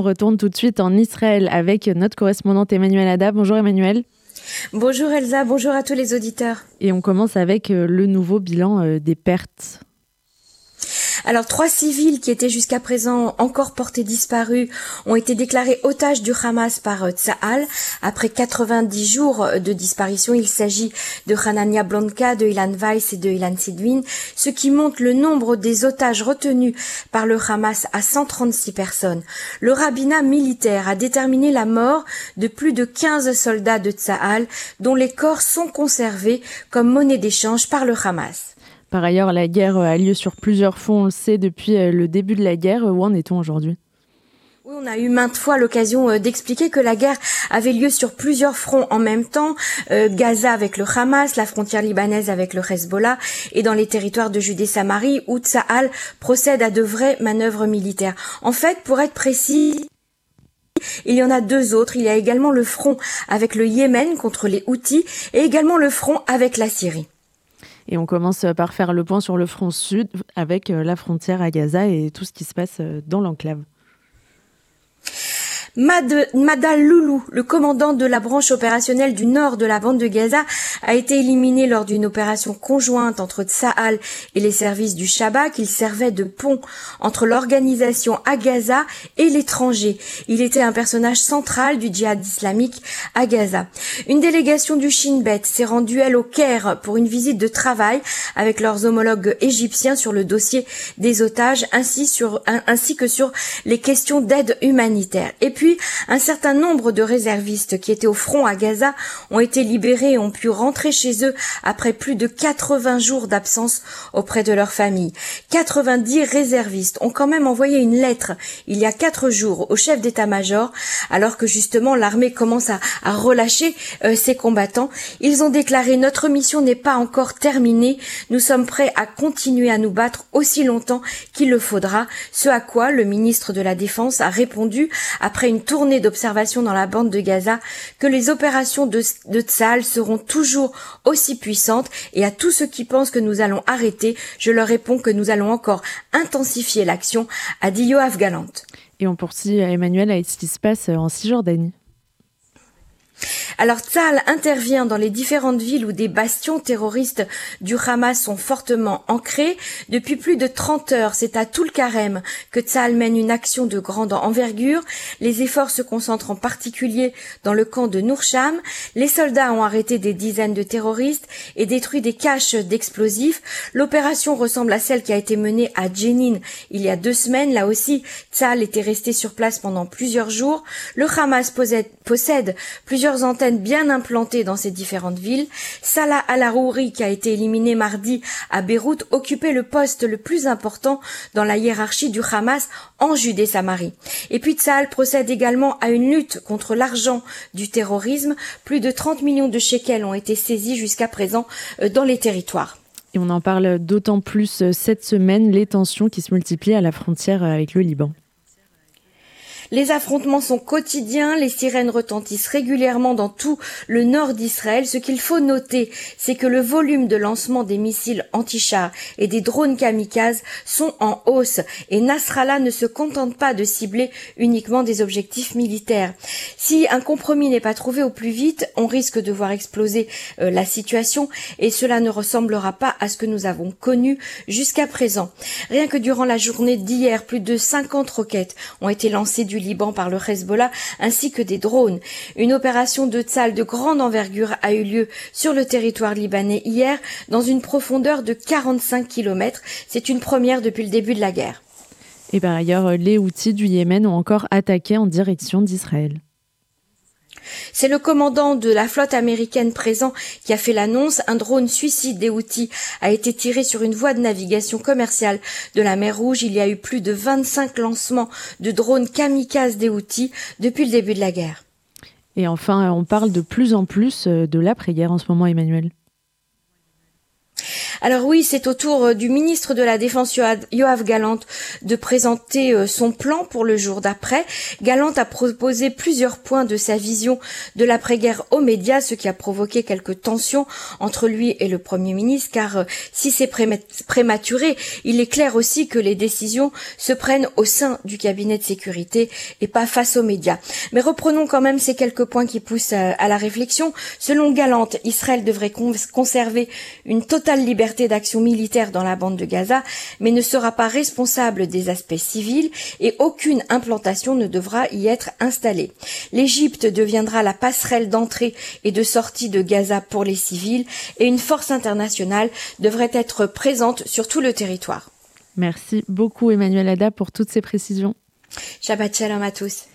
on retourne tout de suite en Israël avec notre correspondante Emmanuel Ada. Bonjour Emmanuel. Bonjour Elsa, bonjour à tous les auditeurs. Et on commence avec euh, le nouveau bilan euh, des pertes. Alors trois civils qui étaient jusqu'à présent encore portés disparus ont été déclarés otages du Hamas par euh, Tsahal. Après 90 jours de disparition, il s'agit de Hanania Blanca, de Ilan Weiss et de Ilan Sidwin, ce qui montre le nombre des otages retenus par le Hamas à 136 personnes. Le rabbinat militaire a déterminé la mort de plus de 15 soldats de Tsahal dont les corps sont conservés comme monnaie d'échange par le Hamas. Par ailleurs, la guerre a lieu sur plusieurs fronts, on le sait depuis euh, le début de la guerre. Où en est-on aujourd'hui? Oui, on a eu maintes fois l'occasion euh, d'expliquer que la guerre avait lieu sur plusieurs fronts en même temps, euh, Gaza avec le Hamas, la frontière libanaise avec le Hezbollah et dans les territoires de Judée-Samarie où Tsahal procède à de vraies manœuvres militaires. En fait, pour être précis, il y en a deux autres. Il y a également le front avec le Yémen contre les Houthis et également le front avec la Syrie. Et on commence par faire le point sur le front sud avec euh, la frontière à Gaza et tout ce qui se passe euh, dans l'enclave. Madal Loulou, le commandant de la branche opérationnelle du nord de la bande de Gaza, a été éliminé lors d'une opération conjointe entre Tsahal et les services du Shabak. Il servait de pont entre l'organisation à Gaza et l'étranger. Il était un personnage central du djihad islamique à Gaza. Une délégation du Shin Bet s'est rendue elle au Caire pour une visite de travail avec leurs homologues égyptiens sur le dossier des otages ainsi, sur, ainsi que sur les questions d'aide humanitaire. Un certain nombre de réservistes qui étaient au front à Gaza ont été libérés et ont pu rentrer chez eux après plus de 80 jours d'absence auprès de leur famille. 90 réservistes ont quand même envoyé une lettre il y a quatre jours au chef d'état-major alors que justement l'armée commence à, relâcher euh, ses combattants. Ils ont déclaré notre mission n'est pas encore terminée. Nous sommes prêts à continuer à nous battre aussi longtemps qu'il le faudra. Ce à quoi le ministre de la Défense a répondu après une tournée d'observation dans la bande de Gaza que les opérations de, de Tzal seront toujours aussi puissantes et à tous ceux qui pensent que nous allons arrêter, je leur réponds que nous allons encore intensifier l'action, a dit Yoav. Et on poursuit Emmanuel avec ce qui se passe en Cisjordanie. Alors Tzal intervient dans les différentes villes où des bastions terroristes du Hamas sont fortement ancrés. Depuis plus de 30 heures, c'est à Toul-Karem que Tzal mène une action de grande envergure. Les efforts se concentrent en particulier dans le camp de Nourcham. Les soldats ont arrêté des dizaines de terroristes et détruit des caches d'explosifs. L'opération ressemble à celle qui a été menée à Jenin il y a deux semaines. Là aussi, Tzal était resté sur place pendant plusieurs jours. Le Hamas possède plusieurs antennes bien implantées dans ces différentes villes. Salah al-Arouri, qui a été éliminé mardi à Beyrouth, occupait le poste le plus important dans la hiérarchie du Hamas en Judée-Samarie. Et puis Tzal procède également à une lutte contre l'argent du terrorisme. Plus de 30 millions de shekels ont été saisis jusqu'à présent euh, dans les territoires. Et on en parle d'autant plus euh, cette semaine, les tensions qui se multiplient à la frontière euh, avec le Liban. Les affrontements sont quotidiens, les sirènes retentissent régulièrement dans tout le nord d'Israël. Ce qu'il faut noter, c'est que le volume de lancement des missiles anti-chars et des drones kamikazes sont en hausse et Nasrallah ne se contente pas de cibler uniquement des objectifs militaires. Si un compromis n'est pas trouvé au plus vite, on risque de voir exploser euh, la situation et cela ne ressemblera pas à ce que nous avons connu jusqu'à présent. Rien que durant la journée d'hier, plus de 50 roquettes ont été lancées du Liban par le Hezbollah ainsi que des drones. Une opération de Tzal de grande envergure a eu lieu sur le territoire libanais hier dans une profondeur de 45 km. C'est une première depuis le début de la guerre. Et par ailleurs, les Houthis du Yémen ont encore attaqué en direction d'Israël. C'est le commandant de la flotte américaine présent qui a fait l'annonce. Un drone suicide des Houthis a été tiré sur une voie de navigation commerciale de la mer Rouge. Il y a eu plus de 25 lancements de drones kamikazes des Houthis depuis le début de la guerre. Et enfin, on parle de plus en plus euh, de l'après-guerre en ce moment, Emmanuel. Alors oui, c'est au tour euh, du ministre de la Défense Yoav Galante de présenter euh, son plan pour le jour d'après. Galante a proposé plusieurs points de sa vision de l'après-guerre aux médias, ce qui a provoqué quelques tensions entre lui et le Premier ministre, car euh, si c'est prématuré, il est clair aussi que les décisions se prennent au sein du cabinet de sécurité et pas face aux médias. Mais reprenons quand même ces quelques points qui poussent à la réflexion. Selon Galante, Israël devrait conserver une totale liberté d'action militaire dans la bande de Gaza, mais ne sera pas responsable des aspects civils et aucune implantation ne devra y être installée. L'Égypte deviendra la passerelle d'entrée et de sortie de Gaza pour les civils et une force internationale devrait être présente sur tout le territoire. Merci beaucoup Emmanuel Ada pour toutes ces précisions. Shabbat shalom à tous.